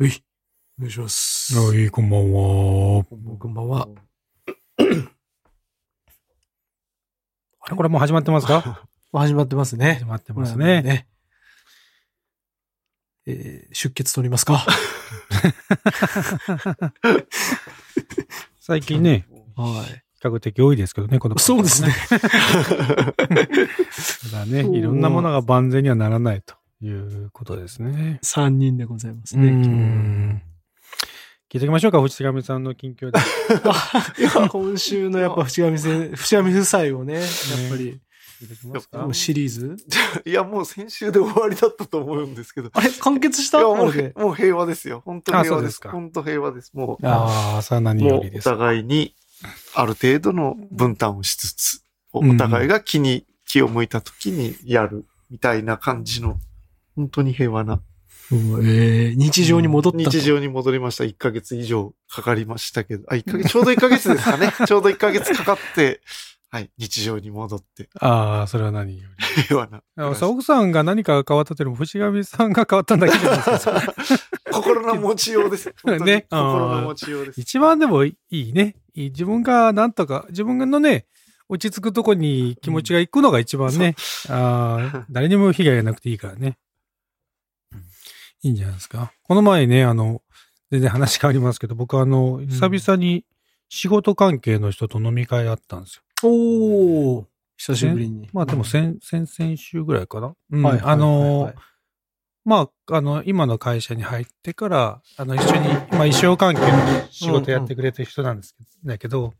うい。お願いします。はい、こんばんは。こんばんは。あこれもう始まってますか？始まってますね始。まってますまあね。えー出血取りますか？最近ね、は比較的多いですけどね、このい。そうですね。。ただね、いろんなものが万全にはならないということですね。3人でございますうね。ん。聞いておきましょうか、藤上さんの近況で。今週のやっぱ淵上せ、淵上夫妻をね、やっぱり、シリーズ？いや、もう先週で終わりだったと思うんですけど。あれ？完結した？いや、もうもう平和ですよ。本当あ平和ですでか本当平和です。もう、ああ、それは何よりです。互いに、ある程度の分担をしつつ、お互いが気に、気を向いた時にやる、みたいな感じの、本当に平和な。えー日常に戻ったと。日常に戻りました。1ヶ月以上かかりましたけど、あ、1ヶ月、ちょうど1ヶ月ですかね。ちょうど1ヶ月かかって、はい、日常に戻って、ああ、それは何より。平和な。奥さんが何かが変わったというよりも、藤上さんが変わったんだけじゃないですか。心の持ちようです。ね心の持ちようです。一番でもいいね。自分がなんとか、自分のね、落ち着くとこに気持ちが行くのが一番ね、ああ誰にも被害がなくていいからね。いいんじゃないですか？この前ね、あの、全然話変わりますけど、僕あの、久々に仕事関係の人と飲み会あったんですよ。おー久しぶりに。まあでも先、先々週ぐらいかな？うんはい。あの、はいまあ、あの、今の会社に入ってから、あの、一緒に、まあ、衣装関係の仕事やってくれてる人なんですけど、だけど、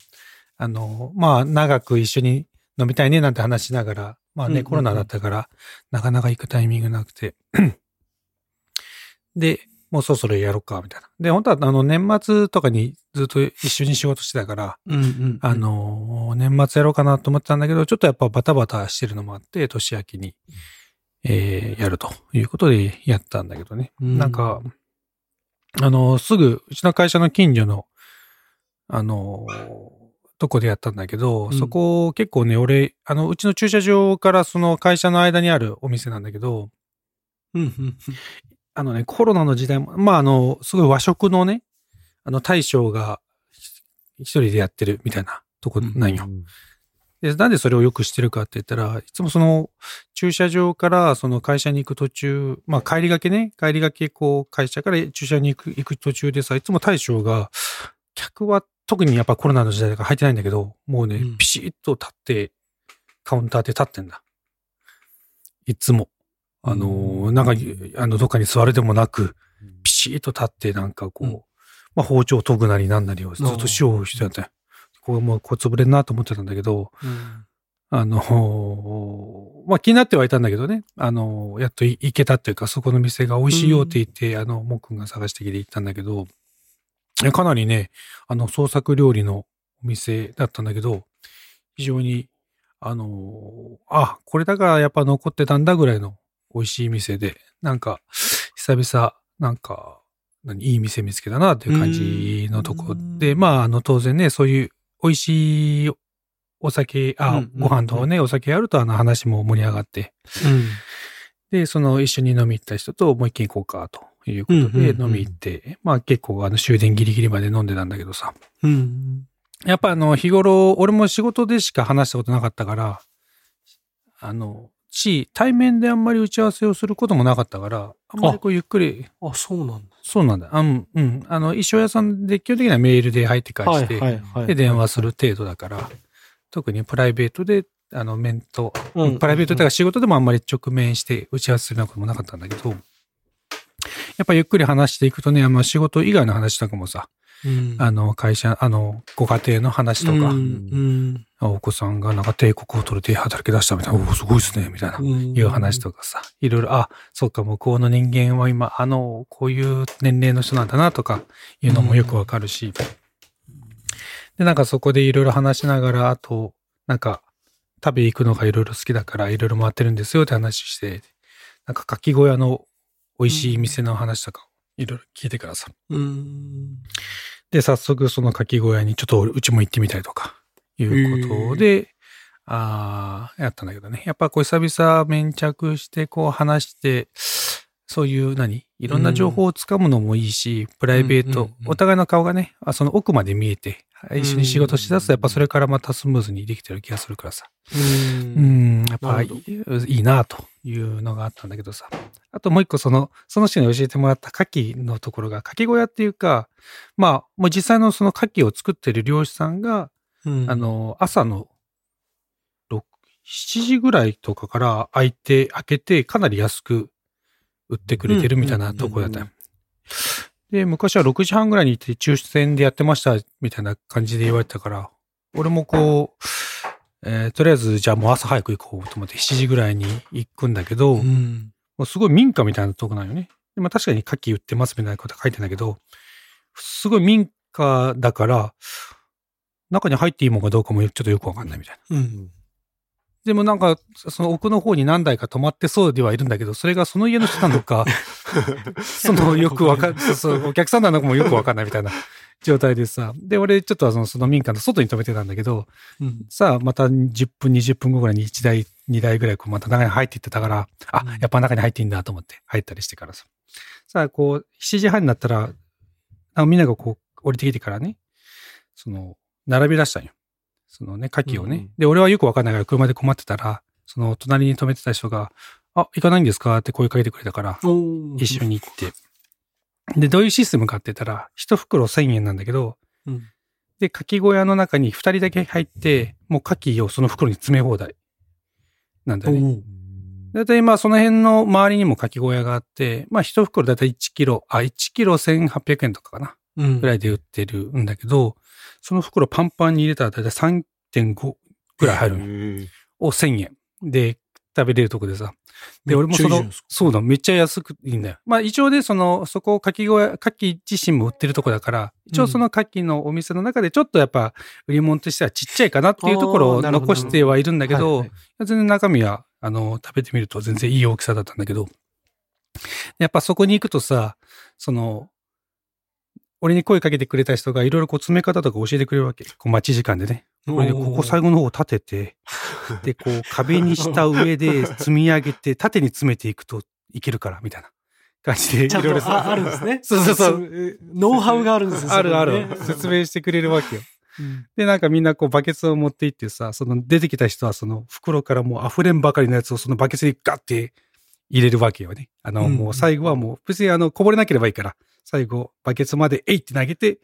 あの、まあ、長く一緒に飲みたいねなんて話しながら、まあね、うんうんうんコロナだったから、なかなか行くタイミングなくて。で、もうそろそろやろうか、みたいな。で、本当は、あの、年末とかにずっと一緒に仕事してたから、うんうん。あ、の、年末やろうかなと思ってたんだけど、ちょっとやっぱバタバタしてるのもあって、年明けに、えーやるということでやったんだけどね。うんなんか、あの、すぐ、うちの会社の近所の、あの、とこでやったんだけど、うんそこ結構ね、俺、あの、うちの駐車場からその会社の間にあるお店なんだけど、うんうんあのね、コロナの時代も、まあ、あの、すごい和食のね、あの、大将が一人でやってるみたいなとこなんよ。で、なんでそれをよくしてるかって言ったら、いつもその駐車場からその会社に行く途中、まあ帰りがけね、帰りがけこう会社から駐車に行く行く途中でさ、いつも大将が、客は特にやっぱコロナの時代だから入ってないんだけど、もうね、うんピシッと立って、カウンターで立ってんだ。いつも。あのーなん。か、あの、どっかに座るでもなく、ピシッと立って、なんかこう、うん。まあ包丁研ぐなりなんなりをずっとしようしてたんこう、もうこう潰れんなと思ってたんだけど、うん。あの、まあ、気になってはいたんだけどね。あの、やっとい行けたっていうか、そこの店が美味しいよって言って、あの、もっくんが探してきて行ったんだけど、えかなりね、あの、創作料理のお店だったんだけど、非常に、あの、あ、これだからやっぱ残ってたんだぐらいの美味しい店で、なんか、久々、なんか、何、いい店見つけたなっていう感じのとこで、うん。まあ、あの、当然ね、そういう美味しいお酒、あ、うんうんご飯とね、お酒やるとあの話も盛り上がって、で、その一緒に飲み行った人ともう一軒行こうかということうんうんうん。で飲み行って、まあ結構あの終電ギリギリまで飲んでたんだけどさ。うん。やっぱあの日頃、俺も仕事でしか話したことなかったから、あの、し、対面であんまり打ち合わせをすることもなかったから、あんまりこうゆっくり、あ、そうなんだ。そうなんだ。あうん、うん。あの、衣装屋さんで基本的にはメールで入って返して、はいはい。で、電話する程度だから、特にプライベートで、あの、面と、うんプライベートというか仕事でもあんまり直面して打ち合わせするようなこともなかったんだけど、やっぱゆっくり話していくとね、まあ仕事以外の話とかもさ、うん。あの、会社、あの、ご家庭の話とか、うんお子さんがなんか帝国を取るで働き出したみたいな、おお、すごいですね、みたいな。うん。いう話とかさ、いろいろ、あ、そうか、向こうの人間は今、あの、こういう年齢の人なんだなとか、いうのもよくわかるし、で、なんかそこでいろいろ話しながら、あと、なんか、食べ行くのがいろいろ好きだから、いろいろ回ってるんですよって話して、なんか、かき小屋の美味しい店の話とか、いろいろ聞いてからさ。うん。で、早速そのかき小屋にちょっとうちも行ってみたいとか、いうことで、ああ、やったんだけどね。やっぱこう久々粘着してこう話して、そういう何？いろんな情報をつかむのもいいし、プライベート、お互いの顔がね、あその奥まで見えて、一緒に仕事しだすと、やっぱそれからまたスムーズにできてる気がするからさ。う。うんん、やっぱいいなというのがあったんだけどさ。あともう一個その、その人に教えてもらった牡蠣のところが、牡蠣小屋っていうか、まあ、もう実際のその牡蠣を作ってる漁師さんが、うんあ、の、朝の6、7時ぐらいとかから開いて、開けて、かなり安く売ってくれてるみたいなとこだったよ。で、昔は6時半ぐらいに行って抽選でやってました、みたいな感じで言われてたから、俺もこう、えーとりあえず、じゃあもう朝早く行こうと思って7時ぐらいに行くんだけど、うん。もうすごい民家みたいなとこなんよね。でまあ確かに牡蠣売ってますみたいなこと書いてんだけど、すごい民家だから、中に入っていいもんかどうかもちょっとよくわかんないみたいな。うん。でもなんか、その奥の方に何台か止まってそうではいるんだけど、それがその家の人なのか、そのよくわかん、そうお客さんなのかもよくわかんないみたいな状態でさ。で、俺ちょっとそのその民家の外に止めてたんだけど、うん。さあ、また10分、20分後ぐらいに1台、2台ぐらいこうまた中に入っていってたから、あうん、やっぱ中に入っていいんだと思って入ったりしてからさ。さあ、こう、7時半になったら、あみんながこう降りてきてからね、その、並び出したんよ。そのね、牡蠣をね。うんうんで、俺はよくわかんないから車で困ってたら、その隣に止めてた人が、あ、行かないんですか？って声かけてくれたから、一緒に行って。で、どういうシステムかって言ったら、一袋1000円なんだけど、うんで、牡蠣小屋の中に二人だけ入って、もう牡蠣をその袋に詰め放題。なんだよね。だいたいまあその辺の周りにも牡蠣小屋があって、まあ一袋だいたい1キロ、あ、1キロ1800円とかかな。うんぐらいで売ってるんだけど、その袋パンパンに入れたらだいたい3.5ぐらい入る。を1000円。で食べれるとこでさ。で、俺もそのそうだ、めっちゃ安くいいんだよ。まあ一応で、その、そこ、牡蠣小屋、牡蠣自身も売ってるとこだから、一応その牡蠣のお店の中でちょっとやっぱ、売り物としてはちっちゃいかなっていうところを残してはいるんだけど、全然中身は、あの、食べてみると全然いい大きさだったんだけど、やっぱそこに行くとさ、その、俺に声かけてくれた人がいろいろこう詰め方とか教えてくれるわけ。こう待ち時間でね。これでここ最後の方を立てて、で、こう壁にした上で積み上げて、縦に詰めていくといけるから、みたいな感じでいろいろとああるんですね。そうそうそうう。ノウハウがあるんですよあるある。説明してくれるわけよ。うんで、なんかみんなこうバケツを持って行ってさ、その出てきた人はその袋からもう溢れんばかりのやつをそのバケツにガッて入れるわけよね。あの、うんもう最後はもう別にあのこぼれなければいいから、最後バケツまでえいって投げて、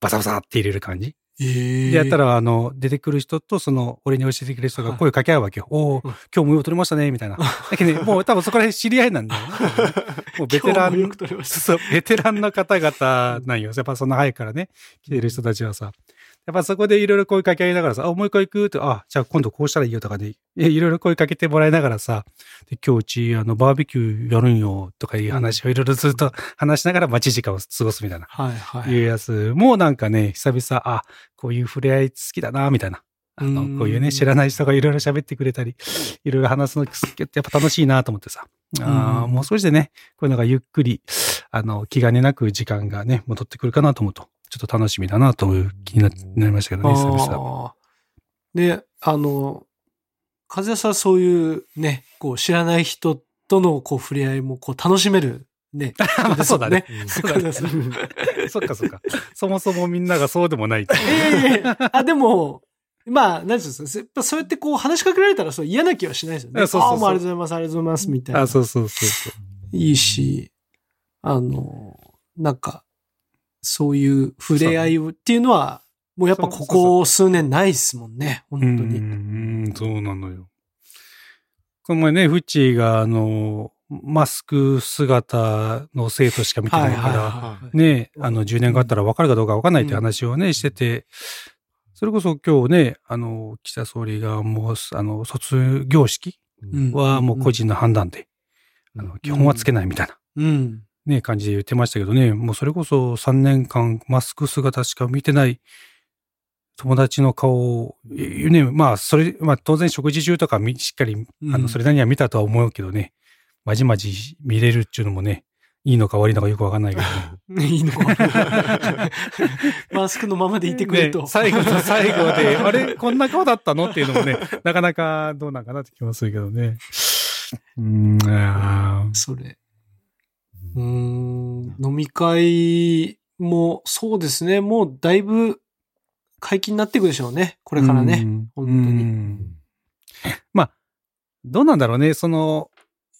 バサバサって入れる感じ。えーで、やったら、あの、出てくる人と、その、俺に教えてくれる人が声かけ合うわけよ。おお、うん今日もよ取れましたね、みたいな。だけどね、もう多分そこら辺知り合いなんだよね。もうベテラン。そう、ベテランの方々なんよ。やっぱその早くからね、来てる人たちはさ。やっぱそこでいろいろ声かけ合いながらさ、あ、もう一回行くって、あ、じゃあ今度こうしたらいいよとかで、えいろいろ声かけてもらいながらさ、で、今日うち、あの、バーベキューやるんよ、とかいう話をいろいろずっと 話しながら待ち時間を過ごすみたいな。はいはい。いうやつもなんかね、久々、あ、こういう触れ合い好きだな、みたいな。あの、うんこういうね、知らない人がいろいろ喋ってくれたり、いろいろ話すのってやっぱ楽しいなと思ってさ。あもう少しでね、こういうのがゆっくり、あの、気兼ねなく時間がね、戻ってくるかなと思うと、ちょっと楽しみだなという気にななりましたけどね、久々。で、あの、和也さんはそういうね、こう知らない人とのこう触れ合いもこう楽しめるね。そうだね。和也さん そっかそっか。そもそもみんながそうでもない。いやいやいやあ、でも、まあ、なんていうんですか、やっぱそうやってこう話しかけられたらそう嫌な気はしないですよね。あそうそうそうあもうありがとうございます、ありがとうございます、みたいな。あ、そうそうそうそう。いいし、あの、なんか、そういう触れ合いっていうのは、もうやっぱここ数年ないっすもんね、本当うん、に。うんそうなのよ。この前ね、フッチーが、あの、マスク姿の生徒しか見てないから、はいね、あの、10年があったら分かるかどうか分かんないって話をね、してて、それこそ今日ね、あの、岸田総理がもう、あの、卒業式うんはもう個人の判断で、あの、基本はつけないみたいな。うん。ね、感じで言ってましたけどね、もうそれこそ3年間マスク姿しか見てない友達の顔を、えね、まあ、それ、まあ当然食事中とかみしっかり、あの、うんそれなりには見たとは思うけどね、まじまじ見れるっていうのもね、いいのか悪いのかよくわかんないけどね。いいのか。マスクのままでいてくれと。ね最後の最後で、あれこんな顔だったのっていうのもね、なかなかどうなんかなって気もするけどね。うーん、あーそれ。うーん、飲み会も、そうですね、もうだいぶ解禁になっていくでしょうね。これからね。うん本当にうんまあ、どうなんだろうね。その、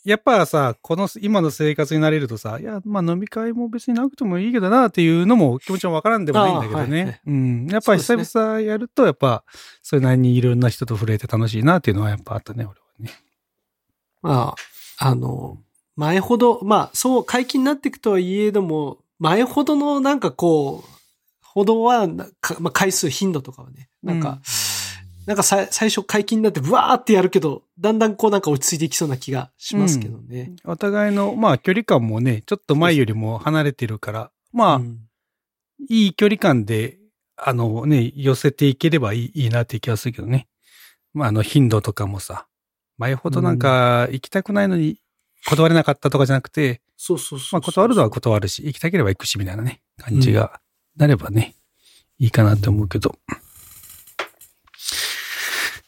やっぱさ、この今の生活になれるとさ、いや、まあ飲み会も別になくてもいいけどなっていうのも気持ちもわからんでもないんだけどああはいね。うん。やっぱり久々やると、やっぱ、それなりにいろんな人と触れて楽しいなっていうのはやっぱあったね、俺はね。まあ、あの、前ほど、まあ、そう、解禁になっていくとはいえども、前ほどのなんかこう、ほどはな、かまあ、回数、頻度とかはね、なんか、なんかさ最初解禁になってブワーってやるけど、だんだんこうなんか落ち着いていきそうな気がしますけどね。お互いの、まあ距離感もね、ちょっと前よりも離れてるから、まあ、うんいい距離感で、あのね、寄せていければいいいいなって気がするけどね。まああの頻度とかもさ、前ほどなんか行きたくないのに断れなかったとかじゃなくて、そうそうそう。まあ断るのは断るし、行きたければ行くしみたいなね、感じがなればね、いいかなって思うけど。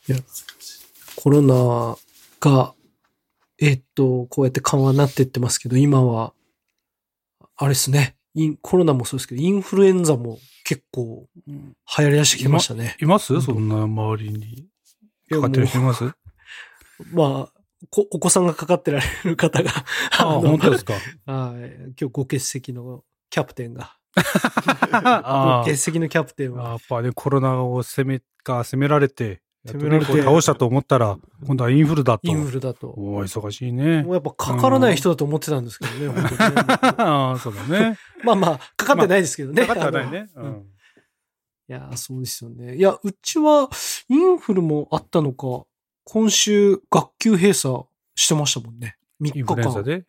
いやコロナが、えっと、こうやって緩和になってってますけど、今は、あれですね。インコロナもそうですけど、インフルエンザも結構流行り出してきましたね。います？そんな周りに。かかってる人います？まあ、こお子さんがかかってられる方が、ああ、の本当ですか？はい。今日ご欠席のキャプテンが。あご欠席のキャプテンは。あやっぱね、コロナを攻めか、攻められて、攻められて倒したと思ったら、今度はインフルだと。インフルだと。おー忙しいねも。うやっぱかからない人だと思ってたんですけどね、本当にねああ、そうだね。まあまあ、かかってないですけどね。かかってはないね。うん。いや、そうですよね。いや、うちは、インフルもあったのか、今週、学級閉鎖してましたもんね。3日インフルエンザ間。で？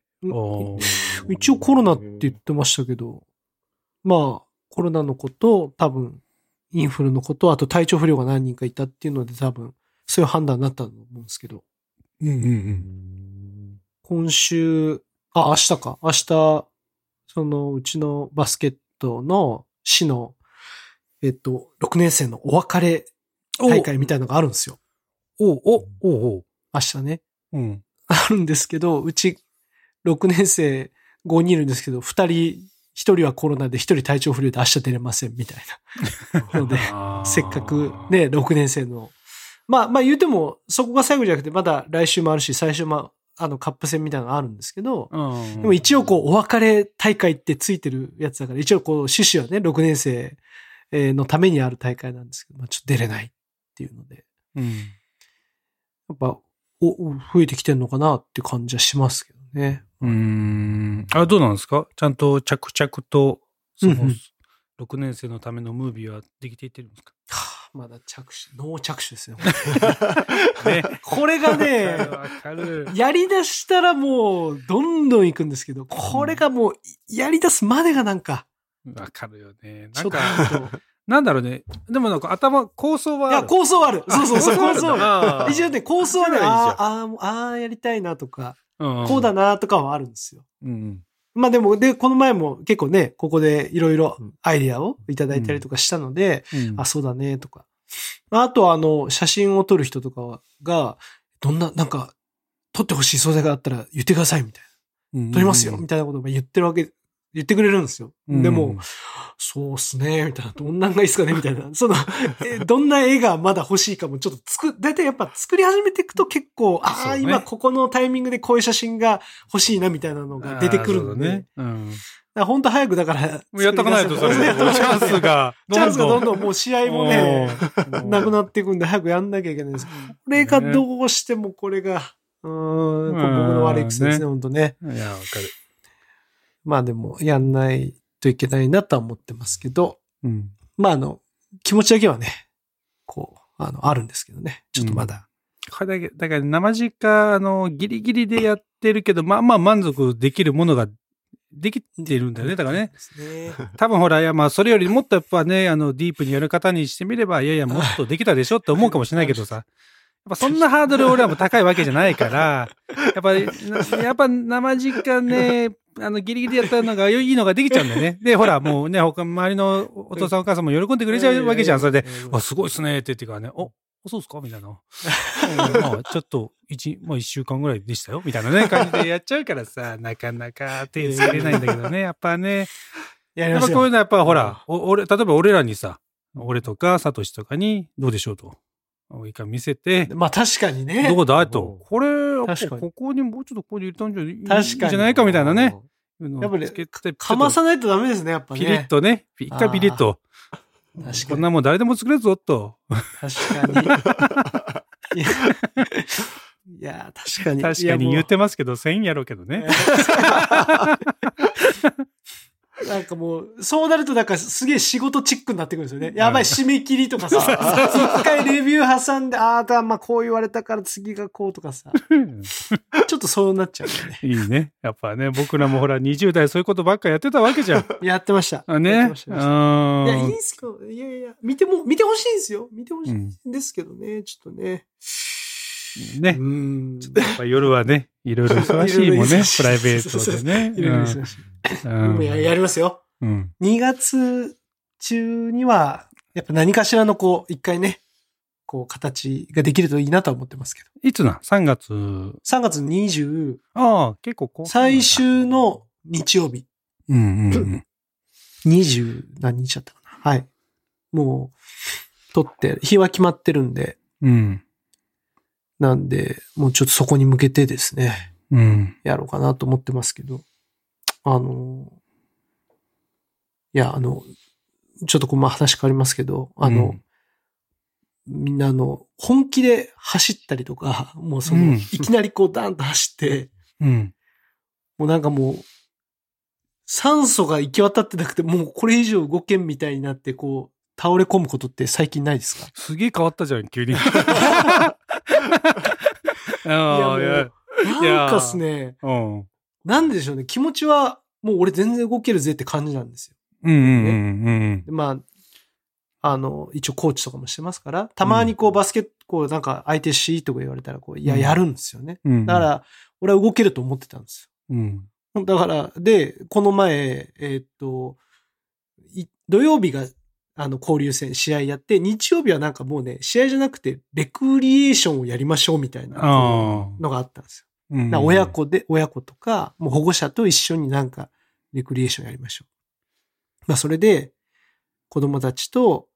一応コロナって言ってましたけど、まあ、コロナのこと、多分、インフルのこと、あと体調不良が何人かいたっていうので多分、そういう判断になったと思うんですけど、うんうんうん。今週、あ、明日か。明日、その、うちのバスケットの市の、えっと、6年生のお別れ大会みたいなのがあるんですよ。おおおお明日ね。おうん。あるんですけど、うち6年生5人いるんですけど、2人、1人はコロナで1人体調不良で明日出れませんみたいな。ので、せっかくね、6年生の。まあまあ言うても、そこが最後じゃなくて、まだ来週もあるし、最初もあのカップ戦みたいなのがあるんですけど、うん。でも一応こう、お別れ大会ってついてるやつだから、一応こう、趣旨はね、6年生えーのためにある大会なんですけど、まあちょっと出れないっていうので、うん。やっぱ、お、お増えてきてんのかなって感じはしますけどね。うーん。あ、どうなんですか？ちゃんと着々と、そのうんうん、6年生のためのムービーはできていってるんですか？はあまだ着手、ノー着手ですよ。ね。これがね。やり出したらもう、どんどん行くんですけど、これがもう、やり出すまでがなんか、わかるよね。なんか、、なんだろうね。でもなんか頭、構想はいあや、る。構想ある。そうそうそう、構想ある。ある一応ね、構想はね、あーあー、あーやりたいなとか、うんこうだなとかはあるんですよ。うん。まあでも、で、この前も結構ね、ここでいろいろうんアイディアをいただいたりとかしたので、うんあ、そうだね、とか。あとは、あの、写真を撮る人とかが、どんな、なんか、撮ってほしい素材があったら言ってください、みたいな。撮りますよ、みたいなことを言ってるわけ、言ってくれるんですよ。でも、、そうっすね、みたいな。どんなんがいいっすかねみたいな。その、えどんな絵がまだ欲しいかもちょっとつく、だいたいやっぱ作り始めていくと結構、ああ、ね今ここのタイミングでこういう写真が欲しいなみたいなのが出てくるのね。うん。本当早くだから。もうやっとかないと、それ。チャンスが。チャンスがどんどんもう試合もね、うん、なくなっていくんで早くやんなきゃいけないんです。これがどうしてもこれが、うーん、僕の悪い癖ですね、ね本当ね。いや、わかる。まあでも、やんないといけないなとは思ってますけど、うん。まああの、気持ちだけはね、こう、あの、あるんですけどね。ちょっとまだ。これだけ、だから生実あの、ギリギリでやってるけど、まあまあ満足できるものができてるんだよね。だからね。ね。多分ほら、いやまあそれよりもっとやっぱね、あの、ディープにやる方にしてみれば、いやいや、もっとできたでしょって思うかもしれないけどさ。やっぱそんなハードル俺はもう高いわけじゃないから、やっぱり、なやっぱ生実ね、あの、ギリギリやったのがいいのができちゃうんだよね。で、ほら、もうね、他、周りのお父さんお母さんも喜んでくれちゃうわけじゃん。それで、あ、すごいっすねって言ってからね、お、そうですか？みたいな。うんまあ、ちょっと、一、まあ一週間ぐらいでしたよみたいなね、感じでやっちゃうからさ、なかなか手つけれないんだけどね。やっぱね、や。やっぱこういうのはやっぱほら、お俺、例えば俺らにさ、俺とかサトシとかにどうでしょうと。一回見せて、まあ確かにね。どうだと。これ、ここにもうちょっとここに入れたんじゃいいんじゃないかみたいなね。やっぱりつけてかまさないとダメですね、やっぱピね。リッとね、一回ピリッと。確かに。こんなもん誰でも作れるぞと。確かに。いや、確かに。確かに言ってますけど、1000やろうけどいねや。なんかもう、そうなるとなんかすげえ仕事チックになってくるんですよね。やばい、締め切りとかさ、一回レビュー挟んで、ああ、まあこう言われたから次がこうとかさ、ちょっとそうなっちゃうよね。いいね。やっぱね、僕らもほら、20代そういうことばっかやってたわけじゃん。やってました。あね。やってましたやってましたいや、いいうんっすよ。いやいや、見ても、見てほしいんですよ。見てほしいんですけどね、ちょっとね。ねう。ん。やっぱ夜はね、いろいろ忙しいもんねプライベートでね。いろいろ忙しいややりますよ。うん。2月中には、やっぱ何かしらのこう、一回ね、こう、形ができるといいなとは思ってますけど。いつな ?3 月。3月20、ああ、結構こう。最終の日曜日、うんうんうん。20何日だったかな。はい。もう、取って、日は決まってるんで、うん。なんで、もうちょっとそこに向けてですね、うん。やろうかなと思ってますけど、あの、いや、あの、ちょっとこう、まあ話変わりますけど、あの、みんなあの、本気で走ったりとか、もうその、うんいきなりこうダーンと走って、うん。もうなんかもう、酸素が行き渡ってなくて、もうこれ以上動けんみたいになって、こう、倒れ込むことって最近ないですか？すげえ変わったじゃん、急に。いや、なんかっすね、うん。なんででしょうね、気持ちは、もう俺全然動けるぜって感じなんですよ。うんうんうんでまあ、あの、一応コーチとかもしてますから、たまにこうバスケット、こうなんか相手しとか言われたら、こう、いや、うんやるんですよね。うん。うん。だか、ら、俺は動けると思ってたんですうん。よ。だから、で、この前、えーっと、い土曜日が、あの、交流戦、試合やって、日曜日はなんかもうね、試合じゃなくて、レクリエーションをやりましょうみたいなあのがあったんですよ。うん親。子で、親子とか、もう保護者と一緒になんか、レクリエーションやりましょう。まあ、それで、子供たちと、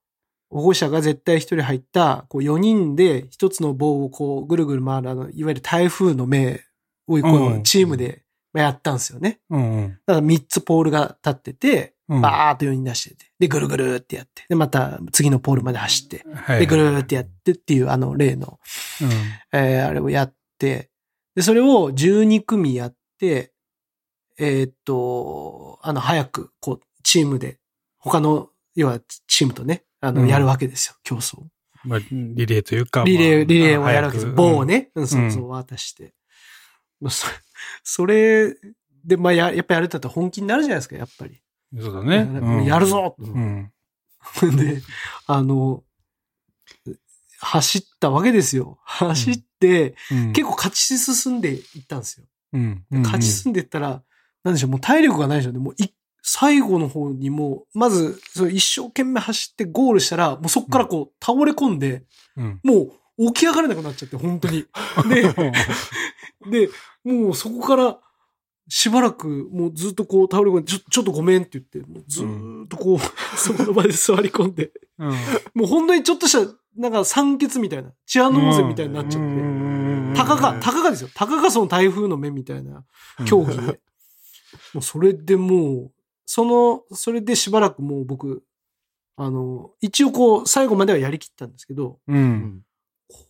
保護者が絶対一人入った、こう4人で一つの棒をこうぐるぐる回るあの、いわゆる台風の目をこうんうチームでまあやったんですよね。うんうん。だから3つポールが立ってて、うんバーっと4人出してて、で、ぐるぐるってやって、で、また次のポールまで走って、はい。で、ぐるーってやってっていうあの例のうん。えーあれをやって、で、それを12組やって、えーっと、あの、早く、こう、チームで、他の、要は、チームとね、あの、うんやるわけですよ、競争。まあ、リレーというか。リレー、まあリレーをやるわけです。棒をね、うん、そうそう、渡して。そ それで、まあ、や、やっぱやるってなったら本気になるじゃないですか、やっぱり。うんそうだね。もうやるぞ、うん。で、あの、走ったわけですよ。走って、うん。結構勝ち進んでいったんですよ。うん。勝ち進んでいったら、なんでしょう、もう体力がないでしょうね。もうい、最後の方にもう、まず、一生懸命走ってゴールしたら、もうそこからこう、倒れ込んで、うん。もう起き上がれなくなっちゃって、本当に。で、で、もうそこから、しばらく、もうずっとこう倒れ込んで、ちょ、ちょっとごめんって言って、もうずーっとこう、そこの場で座り込んで、うん。もう本当にちょっとした、なんか酸欠みたいな、チアノーゼみたいになっちゃって、たかが、たかがですよ。たかがその台風の目みたいな競技で。もうそれでもう、その、それでしばらくもう僕、あの、一応こう、最後まではやりきったんですけど、う。うんん。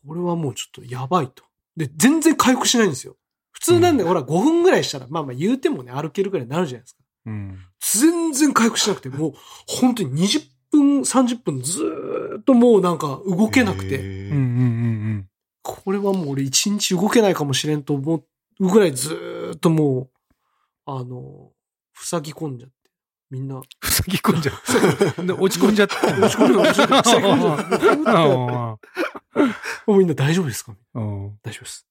これはもうちょっとやばいと。で、全然回復しないんですよ。普通なんで、ほら、5分ぐらいしたら、まあまあ言うてもね、歩けるぐらいになるじゃないですか。うん。全然回復しなくて、もう、本当に20分、30分ずーっともうなんか動けなくて、へうん。うーん。これはもう俺1日動けないかもしれんと思うぐらいずーっともう、あの、塞ぎ込んじゃって。みんな、塞ぎ込んじゃう。で、落ち込んじゃった。落ち込んじゃう落ち込んじゃう塞ぎ込んじゃうもうみんな大丈夫ですか？うん。大丈夫です。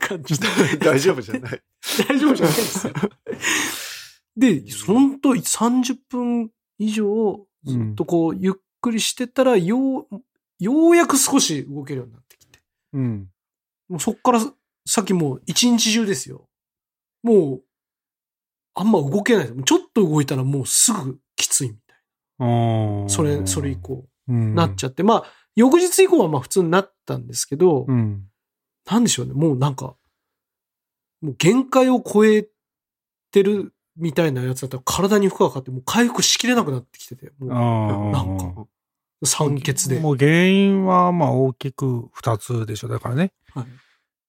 感じで。大丈夫じゃない。大丈夫じゃないですよ。で、そんと30分以上、ずっとこう、ゆっくりしてたら、よう、ようやく少し動けるようになってきて。うん。もうそっから先もう一日中ですよ。もう、あんま動けない。ちょっと動いたらもうすぐきついみたいな。それ、それ以降、うんなっちゃって。まあ、翌日以降はまあ普通になったんですけど、うん。なんでしょうね。もうなんか、もう限界を超えてるみたいなやつだったら体に負荷がかかって、もう回復しきれなくなってきてて、もうあなんか酸欠で。もう原因はまあ大きく二つでしょ。だからね。はい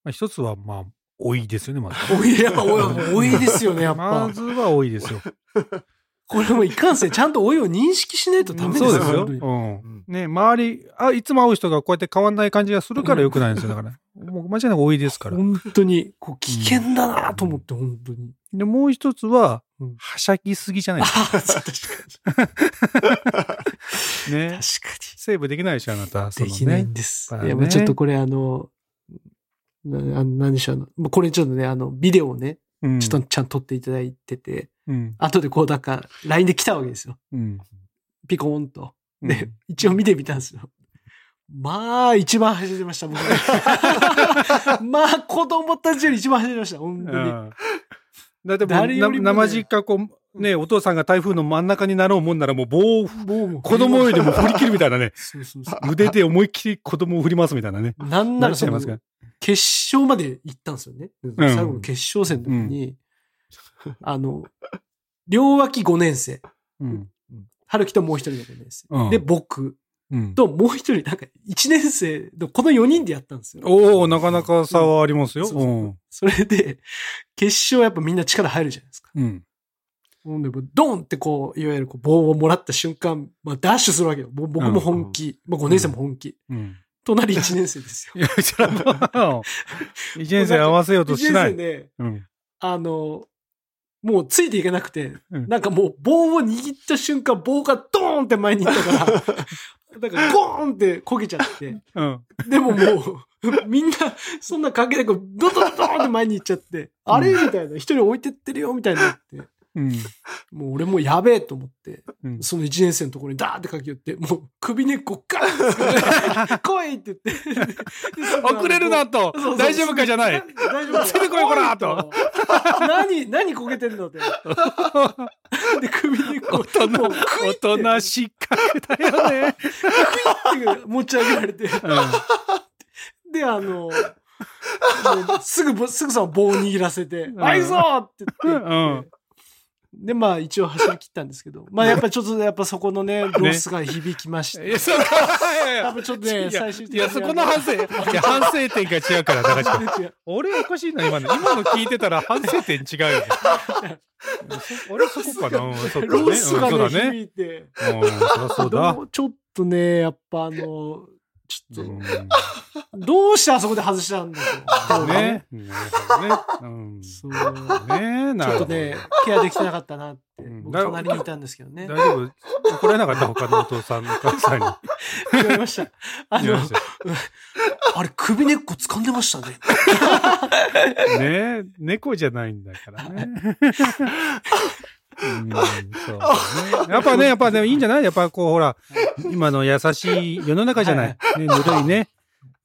まあ、一つはまあ、老いですよね、まず。多い、やっぱ多い、多いですよね、やっぱ。まずは老いですよ。これもいかんせん、ちゃんと老いを認識しないとダメですそうですよ。うん。ね、周り、あ、いつも会う人がこうやって変わんない感じがするから良くないんですよ。だから。もう間違いなく老いですから。本当に、こう、危険だなと思って、本当に。で、もう一つはうん、はしゃぎすぎじゃないですか。ね。確かセーブできないでしょ、あなた。に。そのねできないんです。いや、もうちょっとこれあの、なあの何でしょうあの、もうこれちょっとね、あの、ビデオをね、うんちょっとちゃんと撮っていただいてて、うん。後でこう、なんか、LINE で来たわけですよ。うん。ピコーンと。うんで、一応見てみたんですよ。まあ、一番走ってました、僕ね。まあ、子供たちより一番走ってました、本当に。うんだってもうねな生実家こう、ね、お父さんが台風の真ん中になろうもんならもう棒を子供よりも振り切るみたいなね。そうそうそう。腕で思いっきり子供を振りますみたいなね。なんならその決勝まで行ったんですよね。ん最後の決勝戦の時に、あの、両脇5年生。うん。春樹ともう一人の5年生。うんで、僕うん。ともう一人、なんか1年生のこの4人でやったんですよ。おおなかなか差はありますよ。そうそれで、決勝やっぱみんな力入るじゃないですか。うん。ほんで、もうドンってこう、いわゆるこう棒をもらった瞬間、まあダッシュするわけよ。僕も本気。まあ5年生も本気。うん。隣1年生ですよ。いや、年生合わせようとしな1い。年生ね、うん。あの、もうついていけなくて、うんなんかもう棒を握った瞬間、棒がドーンって前に行ったから、だからゴーンって焦げちゃって、うん。でももう、みんな、そんな関係なく、ドドドドーンって前に行っちゃって、あれ？みたいな、一人置いてってるよみたいになって、うん。もう俺もうやべえと思って、うん。その一年生のところにダーって駆け寄って、もう首根っこガーンって来 いって言って。遅れるなと大丈夫かじゃない大丈夫ついてこいこらと。何、何こけてんのって。で、首根っこ。大人大人失格だよね。って持ち上げられて。で、あの、すぐぼ、すぐさま棒を握らせて、んあいぞって言って、うんで、まあ一応走り切ったんですけど、まあやっぱちょっとやっぱそこのね、ロスが響きまして。いや、そうか。いやいや多分ちょっとね、最終的いや、そこの反省、いや、反省点が違うから、高橋君。俺おかしいな、今の。今の聞いてたら反省点違うよね。そ俺そこかな。うんそっかね。ロスがね、うんそうだね。響いて。うん、そうだちょっとね、やっぱあの、ちょっと、うん どうしてあそこで外したんだろう。ね。ね。うん。そう。ねなるほど。ちょっとね、ケアできてなかったなって。うん僕隣にいたんですけどね。大丈夫怒られなかった？他のお父さん、お母さんに。言われました。あのあれ首根っこ掴んでましたね。たね猫じゃないんだからね。うん、そうだね。やっぱね、やっぱね、いいんじゃない？やっぱこう、ほら、今の優しい世の中じゃない。ね、ぬるいね。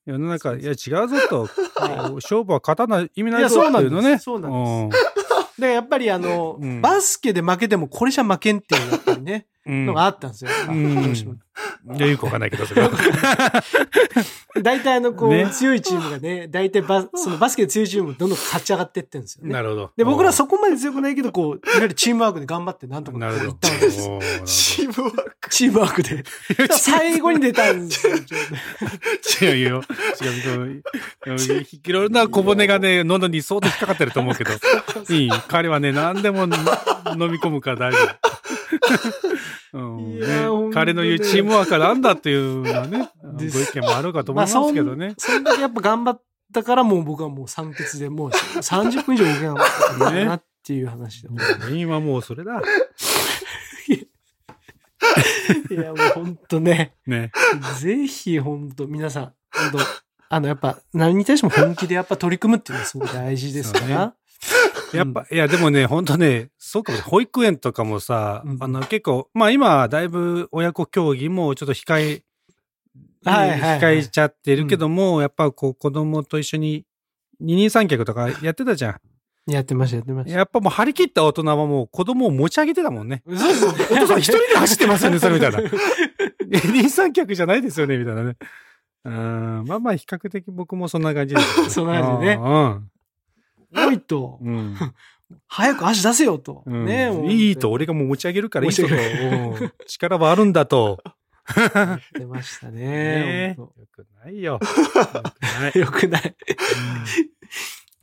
世の中、いや、違うぞと。は勝負は勝たない、意味ないぞっていうのね。そうなんですで、やっぱりあの、うんバスケで負けてもこれじゃ負けんっていうやっぱりね、うん。のがあったんですよ。うんどうしてもいや、よくわかんないけど、それは。大体あの、こう、ね強いチームがね、大体バ、そのバスケで強いチームもどんどん勝ち上がってってるんですよね。なるほど。で、僕らそこまで強くないけど、こう、いわゆるチームワークで頑張ってなんとかなるほど。チームワーク。チームワークで。最後に出たんですよ。違うよ。違う。いろんな小骨がね、喉に相当引っかかってると思うけど。いい。彼はね、何でも飲み込むから大丈夫。うんいやね彼の言うチームワークは何だっていうのはね、ご意見もあるかと思いますけどね。そんだけやっぱ頑張ったからもう僕はもう酸欠でもう30分以上動けなかったんだなっていう話で。原因はもうそれだ。いや もう本当ね、ね。ぜひ本当皆さん、本当あのやっぱ何に対しても本気でやっぱ取り組むっていうのはすごく大事ですから。やっぱ、いや、でもね、本当ね、そうかも保育園とかもさ、うんあの、結構、まあ今、だいぶ親子競技もちょっと控えはいはいはい控えちゃってるけども、やっぱこう子供と一緒に二人三脚とかやってたじゃやってました、やってまん。した。やっぱもう張り切った大人はもう子供を持ち上げてたもんね。そうですね。お父さん一人で走ってますよね、それみたいな。二人三脚じゃないですよね、みたいなね。うん。まあまあ比較的僕もそんな感じです。そんな感じねうんおいと、うん。早く足出せよと。うんねいいと、俺がもう持ち上げるからいいと。力はあるんだと。やってましたねね。よくないよ。よくないくない。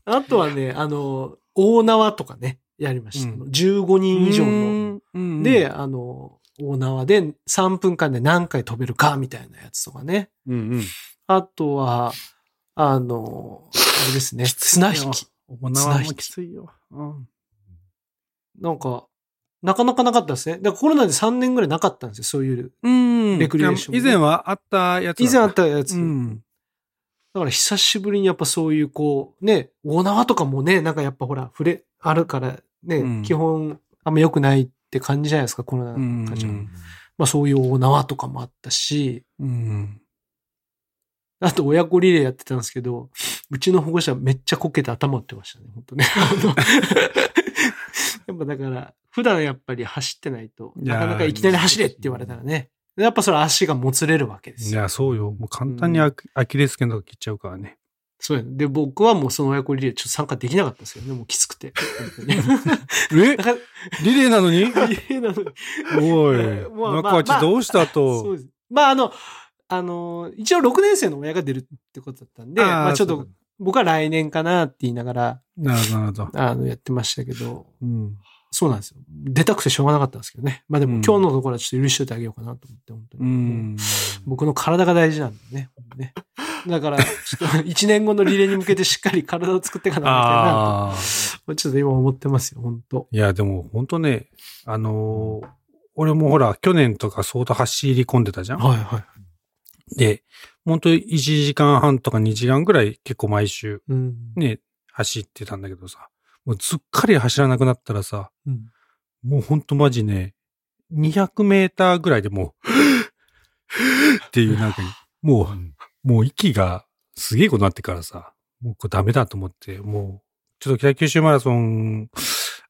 あとはね、あの、大縄とかね、やりました。うん15人以上の。ので、、あの、大縄で3分間で何回飛べるかみたいなやつとかね。うんうん。あとは、あの、あれですね、綱引き。お縄もきついよ。うんなんか、なかなかなかったですね。だからコロナで3年ぐらいなかったんですよ、そういう。うん。レクリエーションね以前はあったやつ以前あったやつ。うん。だから久しぶりにやっぱそういうこう、ね、大縄とかもね、なんかやっぱほら、触れ、あるからね、うん基本あんま良くないって感じじゃないですか、コロナうんの感じは。まあそういう大縄とかもあったし、うん。あと親子リレーやってたんですけど、うちの保護者めっちゃこけて頭打ってましたね、本当ね。やっぱだから、普段やっぱり走ってないと、なかなかいきなり走れって言われたらね、やっぱそれ足がもつれるわけですよ。いや、そうよ。もう簡単にアキアキレス腱とか切っちゃうからね。そうやねで、僕はもうその親子リレーちょっと参加できなかったんですよね、もうきつくて。え？リレーなのに？リレーなのにおい、まあまあ中地どうしたと？そうです。まあ、あの、あの、一応6年生の親が出るってことだったんで、あーまあちょっと僕は来年かなって言いながら、なるほど。あの、やってましたけど、うん。そうなんですよ。出たくてしょうがなかったんですけどね。まあでもうん今日のところはちょっと許しといてあげようかなと思って、本当に。うん。僕の体が大事なんでね。ねだから、ちょっと1年後のリレーに向けてしっかり体を作っていかなきゃな。と、ちょっと今思ってますよ、本当いや、でも本当ね、あのー俺もほら、去年とか相当走り込んでたじゃん。はいはい。で、本当1時間半とか2時間ぐらい結構毎週うん。ね、走ってたんだけどさ、もうすっかり走らなくなったらさ、うんもうほんとマジね、200メーターぐらいでもう、っていうなんか、もう、もう息がすげえことになってからさ、もうこれダメだと思って、もう、ちょっと北九州マラソン、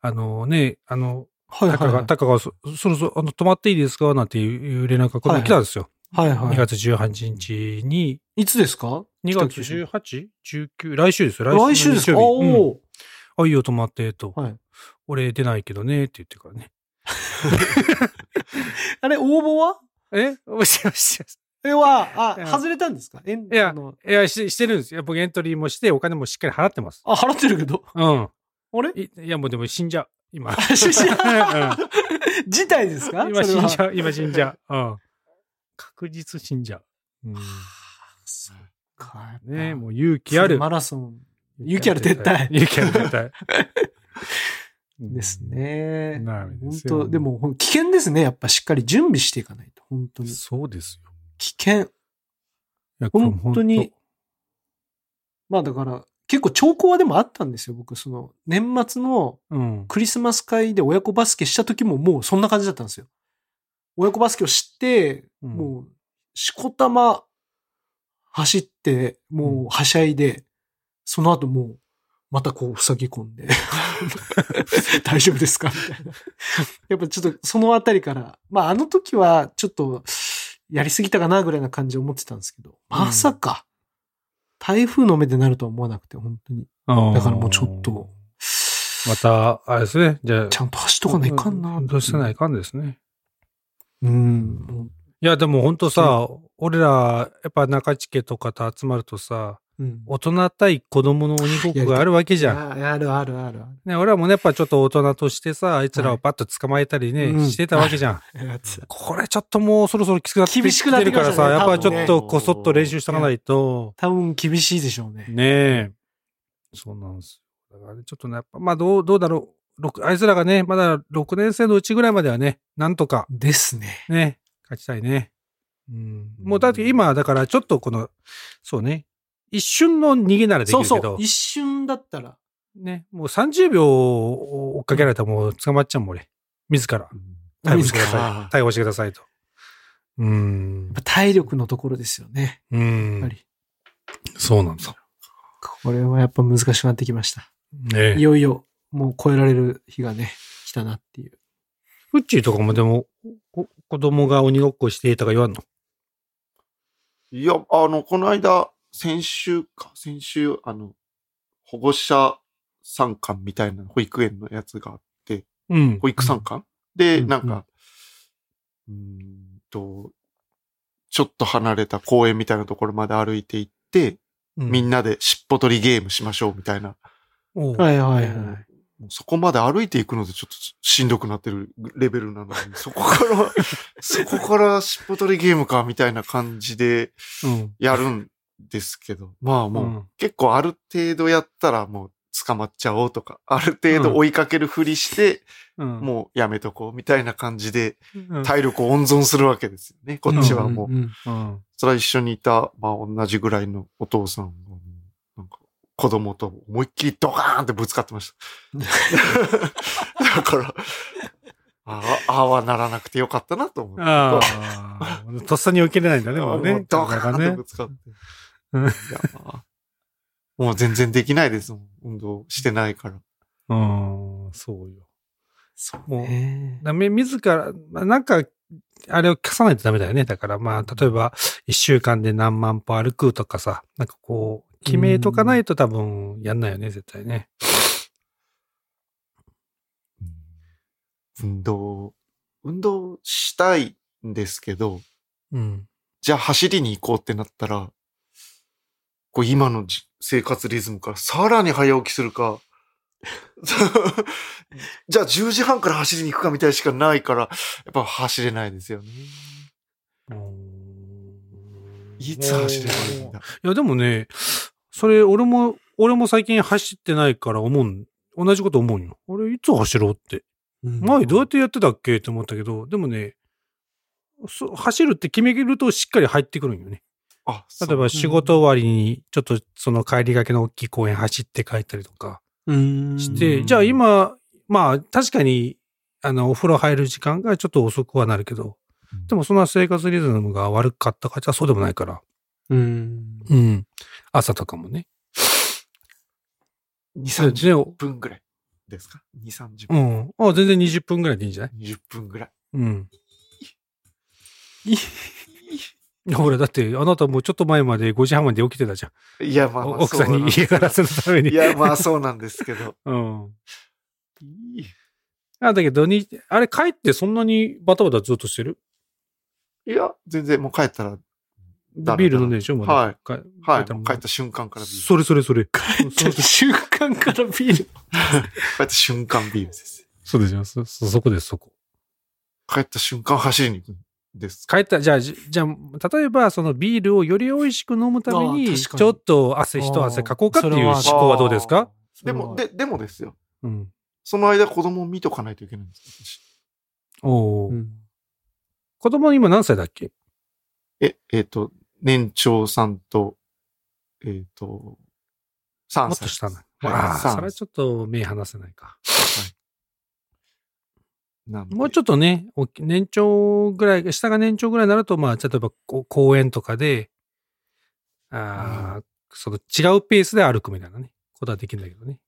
あのね、あの、はいはいはい。タカがそ、そろそろ、あの、止まっていいですか？なんていう連絡が来たんですよ。はいは2月18日に、い。いつですか？2月 18?19? 来週ですよ、来週ですか？日曜日うんあ、いいよ、止まって、と。はい。俺出ないけどね、って言ってからね。あれ、応募は？え？おしよし。えは、あ、外れたんですか？いやいや、ししてるんですよ。僕エントリーもして、お金もしっかり払ってます。あ、払ってるけど？うん。あれ？いいや、もうでも死んじゃう。今。死んじゃゃ 事態ですか？今死んじう。ゃう。今死んじゃう。うん。確実死んじゃう。うん。そうかねもう勇気ある。マラソン。勇気ある撤退。勇気ある撤退。ですね。ダメで本すよ当でも、危険ですね。やっぱしっかり準備していかないと。本当うん。に。そうですよ。危険。本当に。まあだから、結構兆候はでもあったんですよ。僕、その、年末のうん。クリスマス会で親子バスケした時ももうそんな感じだったんですよ。親子バスケを知って、うんもう、しこたま走って、もうはしゃいで、その後もう、またこう塞ぎ込んで、大丈夫ですか？みたいな。やっぱちょっとそのあたりから、まああの時はちょっとやりすぎたかなぐらいな感じで思ってたんですけど、まさか、台風の目でなるとは思わなくて、本当に。だからもうちょっと、また、あれですね。じゃあ、ちゃんと走っとかないかんな。どうしてないかんですね。うん。いや、でも本当さ、俺ら、やっぱ中地家とかと集まるとさ、うん。大人対子供の鬼ごっこがあるわけじゃん。ああるあるあるあね、俺らもね、やっぱちょっと大人としてさ、あいつらをバッと捕まえたりね、うんしてたわけじゃん。る。やつこれちょっともうそろそろきつくなって厳しくなってきてるからさ、やっぱりちょっとこそっと練習しとかないと、多分厳しいでしょうね。ねえ。そうなんですよ。だからね、ちょっとね、やっぱ、まあどう、どうだろう。六あいつらがね、まだ6年生のうちぐらいまではね、なんとか、ですね。ね、勝ちたいね。うん。もうだって今、だからちょっとこの、そうね、一瞬の逃げならできるけど、そうそう。一瞬だったら。ね、もう30秒追っかけられたらもう捕まっちゃうもん、俺。自ら。逮捕してください。逮捕してくださいと。うん体力のところですよね。うやっんぱ。り。そうなんだ。これはやっぱ難しくなってきました。ねいよいよ、もう超えられる日がね、来たなっていう。フッチーとかもでも、こ子供が鬼ごっこしてとか言わんの？いや、あの、この間、先週か、先週、あの、保護者参観みたいな保育園のやつがあって、うん。保育参観、で、うんなんか、うーんと、ちょっと離れた公園みたいなところまで歩いて行って、みんな。なで尻尾取りゲームしましょうみたいな。おうはいはいはい。もうそこまで歩いていくのでちょっとしんどくなってるレベルなのに、そこから、そこから尻尾取りゲームかみたいな感じでうん。やるんですけど、まあもう、うん結構ある程度やったらもう捕まっちゃおうとか、ある程度追いかけるふりして、うん、もうやめとこうみたいな感じでうん、体力を温存するわけですよね。こっちはもう。んんうん。それは一緒にいた、まあ同じぐらいのお父さん子供と思いっきりドカーンってぶつかってました。だから、ああ、ああはならなくてよかったなと思って。ああ。とっさに受けれないんだね、もうもね。うドカーンってねぶ。つかって。もう全然できないですもん。運動してないから。うん、そうよ。そうもうね。だめ自ら、まあなんか、あれを消さないとダメだよね。だからまあ、例えば、一週間で何万歩歩くとかさ、なんかこう、決めとかないと多分やんないよね、絶対ね。運動、運動したいんですけど、うん。じゃあ走りに行こうってなったら、こう今のじ生活リズムからさらに早起きするか、じゃあ10時半から走りに行くかみたいしかないから、やっぱ走れないですよね。いつ走ればいいんだ？いや、でもね、それ、俺も、俺も最近走ってないから思うん、同じこと思うよ。俺、いつ走ろうって。前どうやってやってたっけって思ったけど、でもね、そ走るって決めるとしっかり入ってくるんよね。あ、例えば仕事終わりに、ちょっとその帰りがけの大きい公園走って帰ったりとかうんして、じゃあ、今、まあ確かに、あの、お風呂入る時間がちょっと遅くはなるけど、でもそんな生活リズムが悪かったかじゃそうでもないから。うん。うん。朝とかもね。2、そう30ね分ぐらいですか ?2、30う分。ん。あ全然20分ぐらいでいいんじゃない？20分ぐらい。うん。いやほら、だって、あなたもうちょっと前まで5時半まで起きてたじゃん。い。や、まあまあ、奥さんに家からせるために。い。や、まあそうなんですけど。うん。あ、だけど、に、あれ帰ってそんなにバタバタずっとしてるい。や、全然もう帰ったら、だビール飲んでるでしょ？まだ。はいかはい、帰った瞬間からビール。それそれそれ。帰った瞬間からビール。帰った瞬間ビールです。そうでしょ？そ、そ、そこです、そこ。帰った瞬間走りに行くんです。帰った、じゃあ、じじゃあ、例えば、そのビールをより美味しく飲むためあに、ちょっと汗一汗かこうかっていう思考はどうですか？でも、で、でもですよ。うん。その間子供を見とかないといけないんです。おお、うん子供今何歳だっけ？え、えっ、と、年長さんと、えっ、と、3歳。もっと下な。はいああ、三それはちょっと目離せないか。なんでもうちょっとね、年長ぐらい、下が年長ぐらいになると、まあ、例えば公園とかで、ああ、その違うペースで歩くみたいなね、ことはできるんだけどね。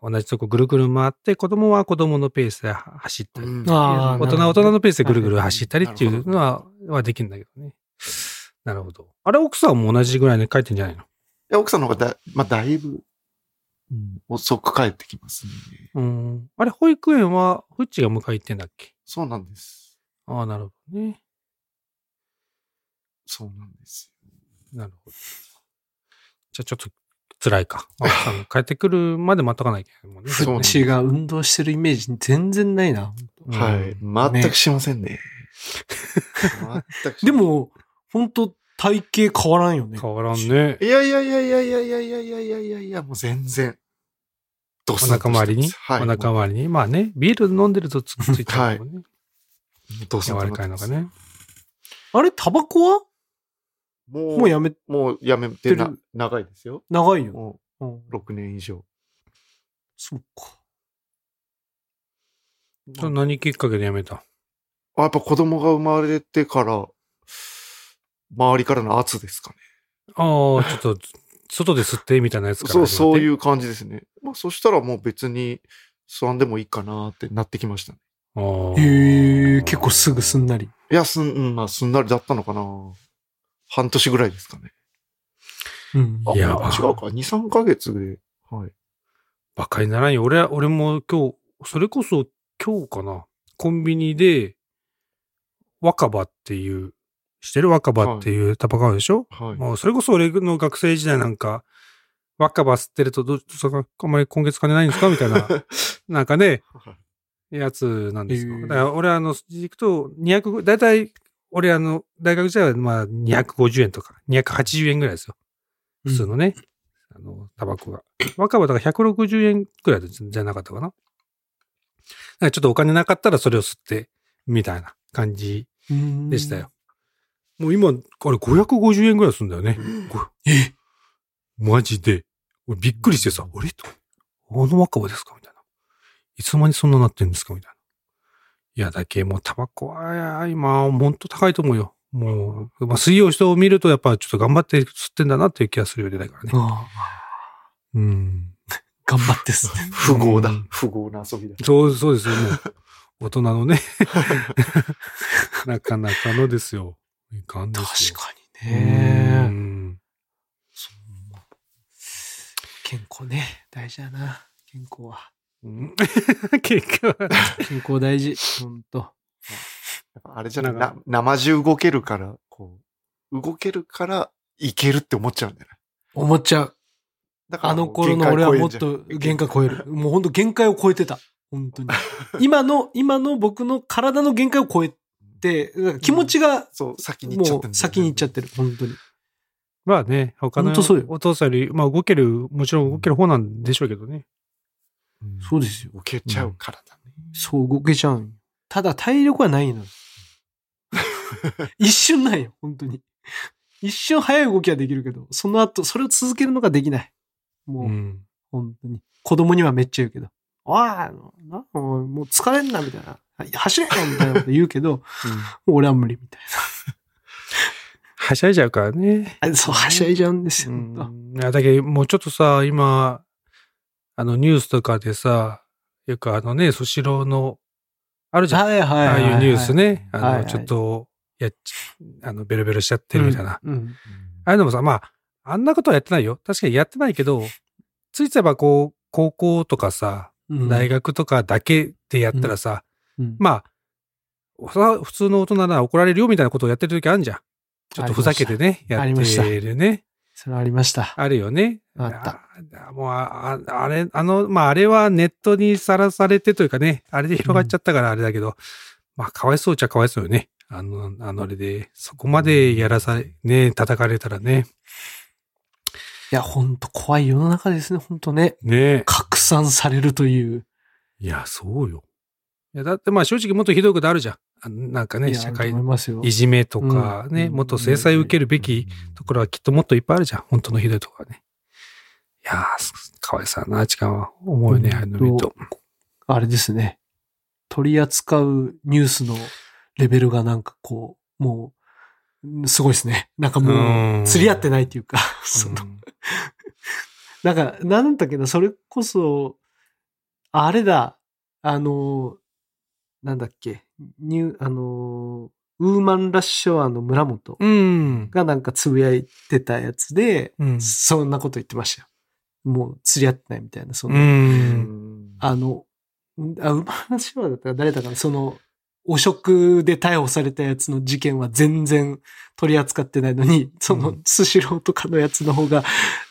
同じとこぐるぐる回って、子供は子供のペースでは走ったり、うん大人は大人のペースでぐるぐる走ったりっていうのは、はできるんだけどね。なるほど。あれ、奥さんも同じぐらいで帰ってんじゃないの？いや奥さんの方がだ、まあ、だいぶ、うん、遅く帰ってきますね。うん。あれ、保育園は、フッチが迎え行ってんだっけ？そうなんです。ああ、なるほどね。そうなんです。なるほど。じゃあちょっと辛いか。奥さん帰ってくるまで待っとかないけないもんね。そうフッチが運動してるイメージ全然ないな。うんはい。全くしませんね。全くしで、も、本当体型変わらんよね。変わらんねい。やいやいやいやいやいやいやいやいやいやいや、もう全然。おお腹周りに、はい。お腹周りに？まあね、ビール飲んでるとつついちゃうもんね。どう柔らかいのが。ね。あれ、タバコは？もう、もうやめ、もうやめて長いですよ。長いよ。もうんう6年以上。そっか。何きっかけでやめた？あやっぱ子供が生まれてから、周りからの圧ですかね。ああ、ちょっと、外で吸ってみたいなやつから。。そう、そういうう感じですね。まあ、そしたらもう別に吸わんでもいいかなってなってきましたね。あーへえ、結構すぐすんなり。いや、すん、うんまあ、すんなりだったのかな。半年ぐらいですかね。うん。あいや違うか。2、3ヶ月で。はい。バカにならんよ。俺は、俺も今日、それこそ今日かな。コンビニで、若葉っていう、知ってる若葉っていうタバコあるでしょ、はい。もうそれこそ俺の学生時代なんか、若葉吸ってるとど、あんまり今月金ないんですか？みたいな、なんかね、やつなんですよ。だから俺あの、行くと、200、だいたい、俺あの、大学時代はまあ250円とか、280円ぐらいですよ。普通のね、あの、タバコが。若葉だから160円くらいじゃなかったかな。だからちょっとお金なかったらそれを吸って、みたいな感じうんでしたよ。。もう今、あれ550円ぐらいするんだよね。こえ？マジで。俺びっくりしてさ、あれ？と。あの若葉ですか？みたいな。いつの間にそんななってんですか？みたいな。いや、だけもうタバコは、今、ほんと高いと思うよ。もう、まあ、水曜人を見るとやっぱちょっと頑張って吸ってんだなっていう気がするよね、だからね。ああうん。頑張ってっすね。富豪だうん。富豪な遊びだ。そう、そうですよ、もう。大人のね。なかなかのですよ。いかんですよ。確かにうね。ん健康ね。大事だな。健康は。うん結果は、健康大事。ほんと。あれじゃない？な生中動けるから、こう、動けるから、いけるって思っちゃうんだよね。思っちゃう。だからあの頃の俺はもっと限界超える。もうほんと限界を超えてた。本当に。今の、今の僕の体の限界を超えて、気持ちがそう、先に行っちゃってんだよねもう先に行っちゃってる。本当に。まあね、他のお父さんより、まあ動ける、もちろん動ける方なんでしょうけどね。うんそうですよ。動けちゃうからだね。そう動けちゃうんよただ体力はないのよ。一瞬ないよ、本当に。一瞬早い動きはできるけど、その後、それを続けるのができない。もう、うん。本当に。子供にはめっちゃ言うけど、おい、なもうもう疲れんな、みたいな。走れよみたいなこと言うけど、もう俺は無理みたいはしゃいじゃうからね。そう、はしゃいじゃうんですうよ、本当ん。だけど、もうちょっとさ、今、あの、ニュースとかでさ、よくあのね、スシローの、あるじゃん。はいはいはい。ああいうニュースね。あの、はいはいちょっと、やっち、あの、ベロベロしちゃってるみたいな。うん。うんああいうのもさ、まあ、あんなことはやってないよ。確かにやってないけど、ついついばこう、高校とかさ、うん大学とかだけでやったらさ、うんまあ、さ普通の大人なら怒られるよみたいなことをやってる時あるじゃん。ちょっとふざけてね、やっありましたてるね。それはありました。あるよね。あったあ。もうあ、ああれ、あの、まあ、あれはネットにさらされてというかね、あれで広がっちゃったからあれだけど、まあ、かわいそうっちゃかわいそうよね。あの、あのあれで、そこまでやらされ、ね、叩かれたらね。いや、本当怖い世の中ですね、本当ね。ね拡散されるという。いや、そうよ。いや、だってまあ正直もっとひどいことあるじゃん。あなんかね、社会いじめとかね、うんもっと制裁を受けるべきところはきっともっといっぱいあるじゃん。本当のひどいところはね。いやー、すかわいそうだな、時間は思うよね、ああいうの見ると。あれですね。取り扱うニュースのレベルがなんかこう、もう、すごいですね。なんかもう釣り合ってないっていうか、その、うんなんか、なんだっけな、それこそ、あれだ、あの、なんだっけ、ニュー、あの、ウーマンラッシュアワーの村本うん。がなんかつぶやいてたやつで、うん。そんなこと言ってましたよ。もう釣り合ってないみたいな、その、うん。あの、んあ、馬のシワだったら誰だかな？その、汚職で逮捕されたやつの事件は全然取り扱ってないのに、そのうん、スシローとかのやつの方が、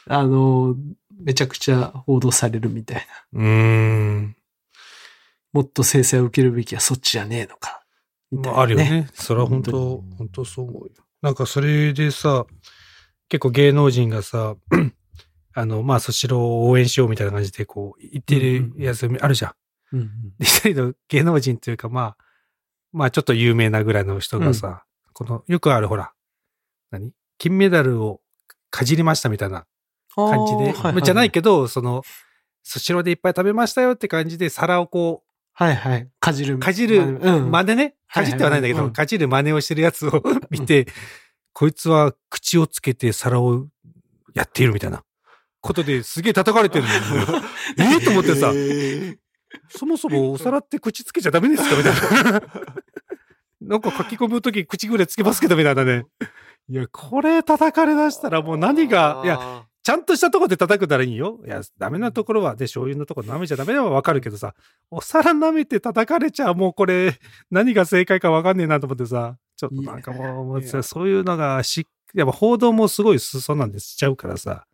あの、めちゃくちゃ報道されるみたいな。うん。もっと制裁を受けるべきはそっちじゃねえのか。みたいな、まあ、あるよね。それは本本当本当そう思うよ。なんかそれでさ、結構芸能人がさ、あの、まあ、スシローを応援しようみたいな感じでこう、言ってるやつあるじゃん。うんうん。で一人の芸能人というか、まあ、まあちょっと有名なぐらいの人がさ、この、よくあるほら、何？金メダルをかじりましたみたいな感じで、じゃないけど、その、スシローでいっぱい食べましたよって感じで皿をこう、はいはい。かじる。かじるうん。真似ね。かじってはないんだけど、はいはいうんかじる真似をしてるやつを見て、こいつは口をつけて皿をやっているみたいなことですげえ叩かれてるのよ。ええと思ってさ、えそもそもお皿って口つけちゃダメですか？みたいな。なんか書き込むとき口ぐらいつけますけどみたいなね。いや、これ叩かれ出したらもう何が、いや、や、ちゃんとしたとこで叩くならいいよ。いや、ダメなところは、で、醤油のとこ舐めちゃダメなのはわかるけどさ、お皿舐めて叩かれちゃもうこれ、何が正解かわかんねえなと思ってさ、ちょっとなんかもう、そういうのがし、やっぱ報道もすごい裾なんでしちゃうからさ、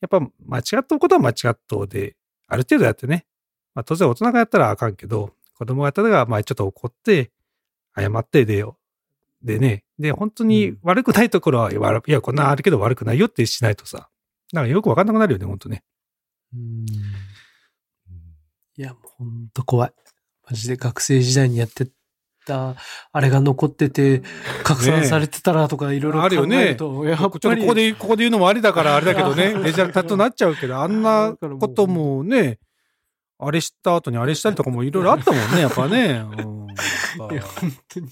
やっぱ間違ったことは間違ったで、ある程度やってね。まあ当然大人がやったらあかんけど、子供がやったら、まあちょっと怒って、謝ってでよ。でね、で、本当に悪くないところは、いやいや、こんなあるけど悪くないよってしないとさ、なんかよくわかんなくなるよね、本当ね。うんいや、もうほんと怖い。マジで学生時代にやってた、あれが残ってて、拡散されてたらとかいろいろ考えると、やっちょっとぱり。ここで、ここで言うのもありだからあれだけどね、デジタルタトゥーなっちゃうけど、あんなこともね、あれした後にあれしたりとかもいろいろあったもんね、やっぱね。うん いや、本当に。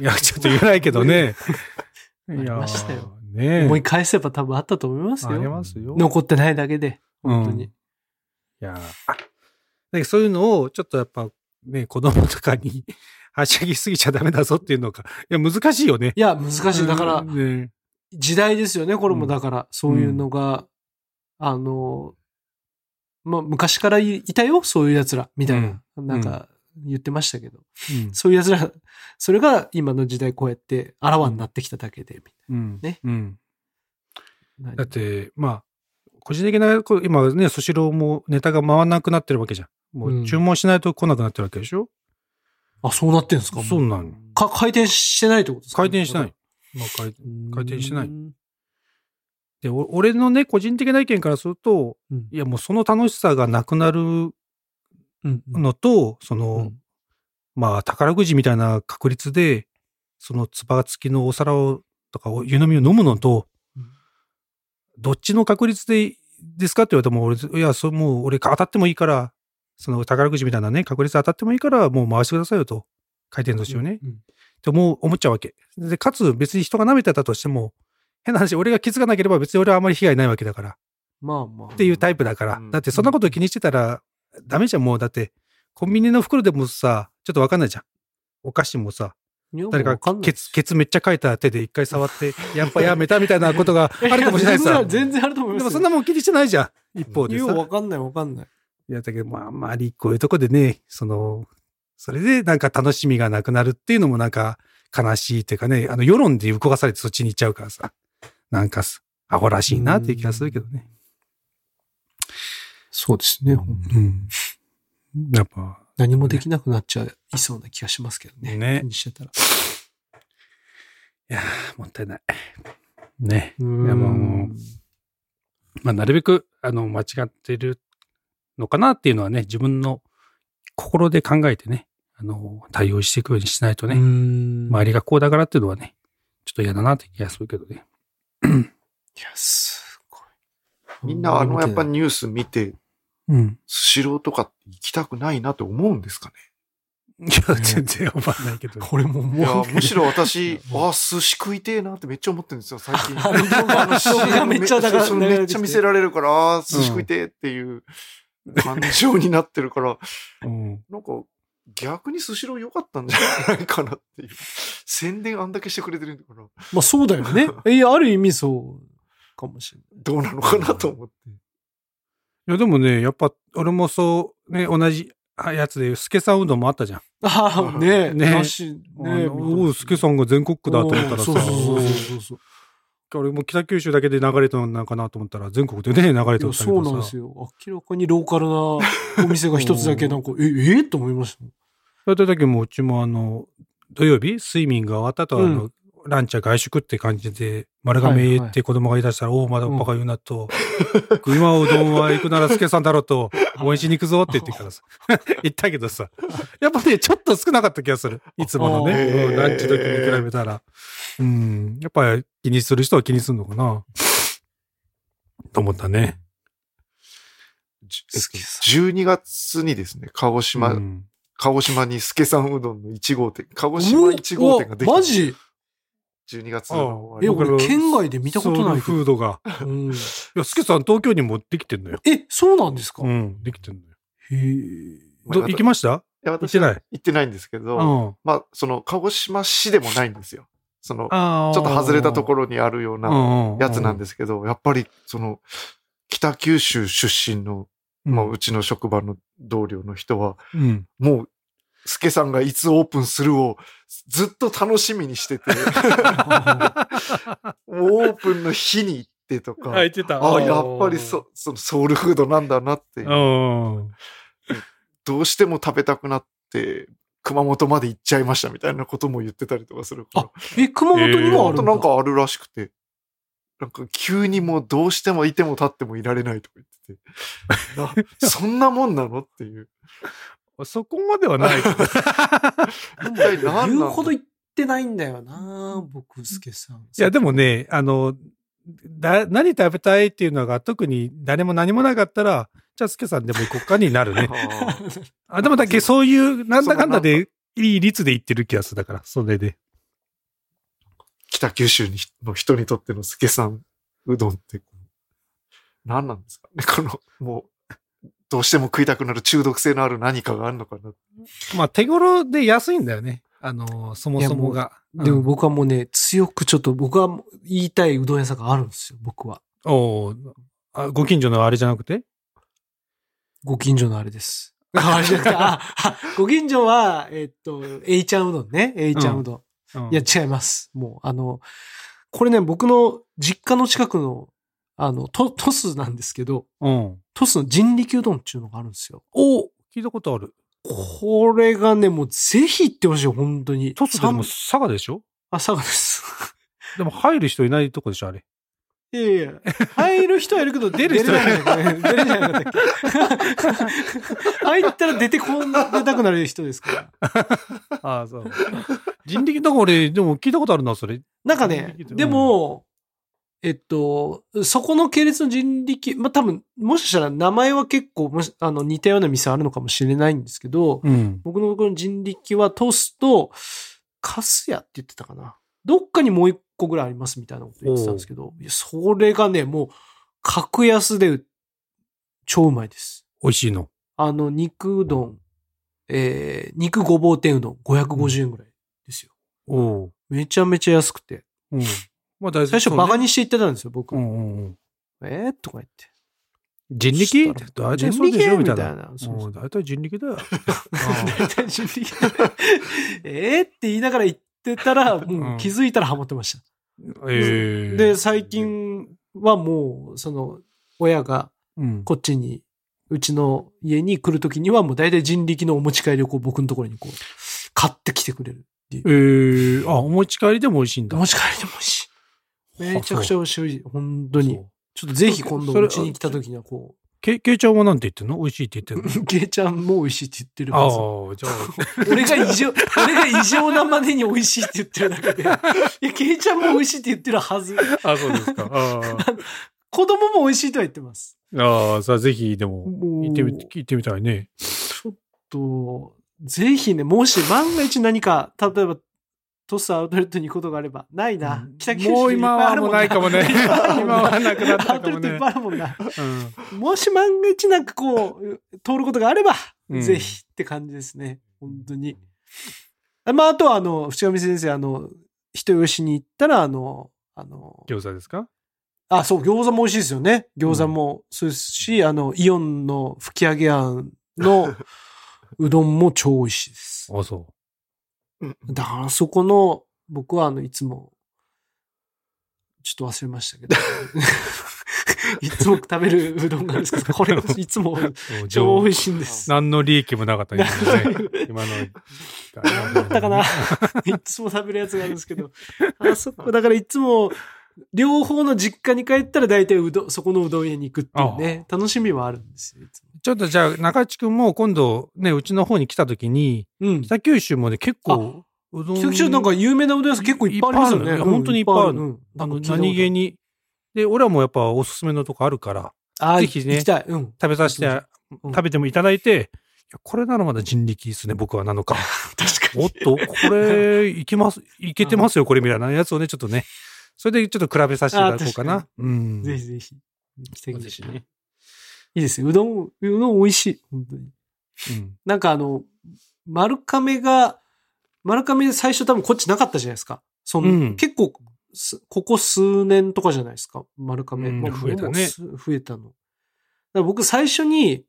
いや、ちょっと言えないけどね。いやましたよね思い返せば多分あったと思いますありよ。ますよ。残ってないだけで。本当に。いやあでそういうのを、ちょっとやっぱね、子供とかに はしゃぎすぎちゃダメだぞっていうのか。いや、難しいよね。いや、難しい。だから、ね時代ですよね、これもだから、そういうのが、あの、まあ、昔からいいたよ、そういう奴ら、みたいな、なんか言ってましたけど、うん。そういう奴ら、それが今の時代こうやってあらわになってきただけで、うん。ね。うん。みたいなだって、まあ、個人的な、今ね、スシローもネタが回らなくなってるわけじゃん。もう注文しないと来なくなってるわけでしょ、あ、そうなってんですか？そうなの。か回転してないってことですか？回転してない。。まあ、回回転してない。うんで、お俺のね、個人的な意見からすると、うん。いや、もうその楽しさがなくなるうんうんのと、その、うんまあ、宝くじみたいな確率で、そのつば付きのお皿を、とか、お湯飲みを飲むのと、うんどっちの確率でですかって言われても、俺、いや、そう、もう俺当たってもいいから、その宝くじみたいなね、確率当たってもいいから、もう回してくださいよと。回転寿司をね。うんって思う、思っちゃうわけ。で、かつ別に人が舐めてたとしても、変な話、俺が気づかなければ別に俺はあまり被害ないわけだから。まあまあ。っていうタイプだから。うんだってそんなこと気にしてたらダメじゃん、もう。だって、コンビニの袋でもさ、ちょっとわかんないじゃん。お菓子もさ、誰かケツ、ケツめっちゃ書いた手で一回触って、やっぱやめたみたいなことがあるかもしれないいさや。全然あると思いますよ。でもそんなもん気にしてないじゃん。一方でさ。わかんないわかんない。いや、だけど、まあ、あんまりこういうとこでね、その、それでなんか楽しみがなくなるっていうのもなんか悲しいっていうかね、あの世論で動かされてそっちに行っちゃうからさ、なんかす、アホらしいなっていう気がするけどね。そうですね。うん。やっぱ、何もできなくなっちゃいそうな気がしますけどね。ね気にしてたら。いやー、もったいない。ね。いやもうまあ、なるべく、あの、間違ってるのかなっていうのはね、自分の心で考えてね、あの、対応していくようにしないとね、ね周りがこうだからっていうのはね、ちょっと嫌だなって気がするけどね。いや、すごい。みんなあのやっぱり。ニュース見て、うん。スシローとか行きたくないなって思うんですかね？いや、全然わかんないけど。これもいやもう。、むしろ私、あ、寿司食いてえなってめっちゃ思ってるんですよ、最近。めっちゃだからめっちゃ見せられるから、あー寿司食いてえっていう 感情になってるから、うん。なんか逆にスシロー良かったんじゃないかなっていう。宣伝あんだけしてくれてるんだから、まあそうだよね。いや、ある意味そうかもしれない。どうなのかなと思って。いや、でもね、やっぱ、俺もそう、ね、同じやつで、スケさんうどんもあったじゃん。ああ、ねえ。ねえ。のおお、スケさんが全国区だと思ったらさ、そうそうそうそう。俺も北九州だけで流れたのかなと思ったら、全国でね、流れてた。そうなんですよ。明らかにローカルな お店が一つだけなんか、え、ええと思いました。そういった時もうちもあの、土曜日、スイミングが終わった後はあの、うランチは外食って感じで、丸亀って子供が言い出したら、おお、まだバカ言うなと、今うどんは行くなら助さんだろうと、応援しに行くぞって言ってからさ、言ったけどさ、やっぱね、ちょっと少なかった気がする。いつものね、うんランチ時に比べたら。うん、やっぱり気にする人は気にするのかな。と思ったね。じえっと、12月にですね、鹿児島、うん鹿児島に助さんうどんの1号店、鹿児島1号店ができた。マジ？?12 月の終え、わり俺、県外で見たことないけど。ソウルフードが。うんいや、スケさん東京にもできてんのよ。え、そうなんですか？へうん、できてんのよ。え。ど行きました？いや、行ってない？行ってないんですけうど、ん。まあ、その、鹿児島市でもないんですよ。その、あちょっと外れたところろにあるようなやつなんですけど、やっぱり、その、北九州出身の、まあ、うちの職場の同僚の人は、うん。もう、スケさんがいつオープンするをずっと楽しみにしてて、もうオープンの日に行ってとか、入ってた。ああ、やっぱりそ、そのソウルフードなんだなって、うん。どうしても食べたくなって、熊本まで行っちゃいましたみたいなことも言ってたりとかするからあ、え、熊本にもあるんだ。あとなんかあるらしくて、なんか急にもうどうしてもいても立ってもいられないとか言ってて、なそんなもんなのっていう。そこまではない。言うほど言ってないんだよな、僕、すけさん。いや、でもね、あの、だ、何食べたいっていうのが特に誰も何もなかったら、じゃあ、スケさんでも行こうかになるね。あ、でもだけそういう、なんだかんだで、いい率で言ってる気がする。だから、それで。北九州にの人にとっての助さんうどんって、何なんですかねこの、もう、どうしても食いたくなる中毒性のある何かがあるのかな。まあ、手頃で安いんだよね。あの、そもそもが。でもうん僕はもうね、強くちょっと僕は言いたいうどん屋さんがあるんですよ、僕は。おうあご近所のあれじゃなくて？ご近所のあれです。あ、あれじゃなくて、あ、あ ご近所は、えっと、A ちゃんうどんね。A ちゃんうどん。うんいや、違います。もう、あの、これね、僕の実家の近くの、あの、トトスなんですけど、うん。トスの人力うどんっていうのがあるんですよ。お聞いたことある。これがね、もうぜひ行ってほしい、本当に。トスでも佐賀でしょ？あ、佐賀です。でも入る人いないとこでしょあれ。いやいや、入る人はいるけど、出る人はいない。出れないんだっけ。入ったら出てこん、出たくなる人ですから。ああ、そう。人力、だから俺、でも聞いたことあるな、それ。なんかね、うんでも、えっと、そこの系列の人力、まあ、多分、もしかしたら名前は結構もし、あの、似たような店あるのかもしれないんですけど、うん。僕のこの人力はトスと、カスヤって言ってたかな。どっかにもう一個ぐらいありますみたいなこと言ってたんですけど、いやそれがね、もう、格安で超うまいです。美味しいの。あの、肉うどん、えー、肉ごぼう天うどん550円ぐらいですよ。おう。めちゃめちゃ安くて。うん。まあ大最初バカに。にして言ってたんですよ、僕。うんうんうん。えー、とか言って。人力？大体そうでしょみたいな。そう大体人力だよ。大体人力。えーって言いながら言ってたら、もう気づいたらハマってました。ええ。で、最、近はもう、その、親がうん。こっちに、うちの家に来るときにはもう大体人力のお持ち帰りをこう僕のところにこう、買ってきてくれるっていう。ええあ、お持ち帰りでも美味しいんだ。お持ち帰りでも美味しい。めちゃくちゃ美味しい。本当にちょっとぜひ今度うちに来たときにはこけ、けいちゃんはなんて言ってんの？美味しいって言ってんの？う、ゲイちゃんも美味しいって言ってるあはず。あ、じゃあ、俺が異常、俺が異常なまでに美味しいって言ってるだけで。いや、ケイちゃんも美味しいって言ってるはず。あそうですか。あ 子供も美味しいとは言ってます。あ。ああ、さあぜひ、でも、行ってみ、行ってみたいね。ちょっと、ぜひね、もし万が一何か、例えば、トスアウトレットに行くことがあれば、ないな。北九州もう今はもうないかもね 今はなくなったアウトレットいっぱいあるもんな。うん。もし万が一なんかこう、通ることがあれば、うんぜひって感じですね。本当に。あまあ、あとはあの、淵上先生、あの、人吉に行ったら、あの、あの、餃子ですか？あ、そう、餃子も美味しいですよね。餃子もそうですし、あの、イオンの吹き上げあんのうどんも超美味しいです。あそだからそこの、僕はあの、いつも、ちょっと忘れましたけど、いつも食べるうどんがあるんですけど、これいつもう。超美味しいんです。何の利益もなかったね。今の。何だったかな いつも食べるやつがあるんですけど、あそこ、だからいつも、両方の実家に帰ったら大体うどん、そこのうどん屋に行くっていうね、楽しみはあるんですよ、ちょっとじゃあ、中地くんも今度ね、うちの方に来た時に、うん。北九州もね、結構、うどん。九州なんか有名なうどん屋さん結構いっぱいありますよね。本当にいっぱいあるのうんあの、何気に。で、俺はもうやっぱおすすめのとこあるから、あーぜひね。うん。食べさせて、うん食べてもいただいて、いやこれならまだ人力ですね、僕はなのか。確かおっと、これ、いけます、いけてますよ、これみたいなやつをね、ちょっとね、それでちょっと比べさせていただこうかな。うん。ぜひぜひ。行きたいぜひね。いいですよ。うどん、うどん美味しい。本当に。うん。なんかあの、丸亀が、丸亀最初多分こっちなかったじゃないですか。その、うん結構、すここ数年とかじゃないですか。丸亀。うんまあ増えたね増えたの。だから僕最初に、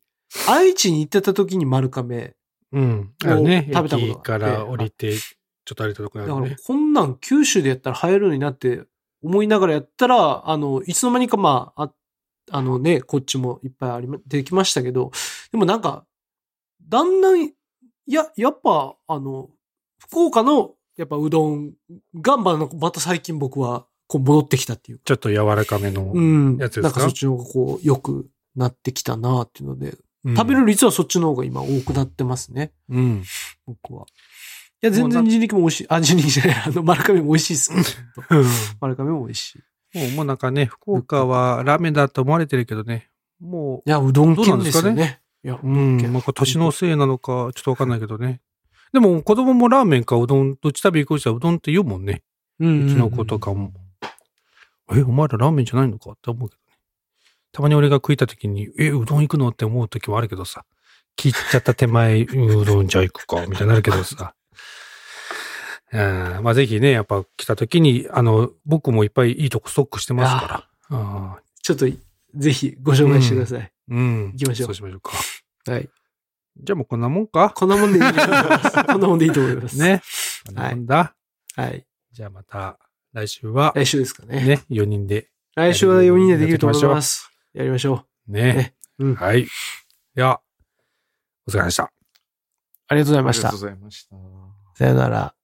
愛知に行ってた時に丸亀。うん。あのね、食べたことがあって駅から降りて、ちょっと歩いたところだから。こんなん九州でやったら流行るのになって思いながらやったら、あの、いつの間にかまあ、ああのね、こっちもいっぱいありま、できましたけど、でもなんか、だんだん、いや、やっぱ、あの、福岡の、やっぱうどんが、まあ、また最近僕は、こう戻ってきたっていうか。ちょっと柔らかめの。うん。やつですか？なんかそっちの方がこう、良くなってきたなっていうので、うん食べる率はそっちの方が今多くなってますね。うん。僕は。いや、全然人力も美味しい。あ、人力じゃない。あの、丸亀も美味しいですけど。丸亀も美味しい。もう、もうなんかね、福岡はラーメンだと思われてるけどね、もいや、うどんどうなん県ですすよね？いや、う、うん、まあ、年のせいなのか、ちょっとわかんないけどね。でも、子供もラーメンかうどん、どっち食べ行こうしたらうどんって言うもんね。うんうちの子とかも。え、お前らラーメンじゃないのか？って思うけどね。たまに俺が食いた時に、え、うどん行くの？って思う時もあるけどさ。切っちゃった手前、うどんじゃ行くか、みたいになるけどさ。うんまあぜひね、やっぱ来た時に、あの、僕もいっぱいいいとこストックしてますから。あちょっと、ぜひご紹介してください。うん。行きましょうそうしましょうか。はい。じゃあもうこんなもんか。こんなもんでいいと思います。こんなもんでいいと思います。。ね。こんなもんだ？はい。じゃあまた来週は、来週ですかね。ね、4人で。来週は4人でできると思います。やりましょう。ね。ねうんはい。いや、お疲れ様でした。ありがとうございましたありがとう。ございました。さよなら。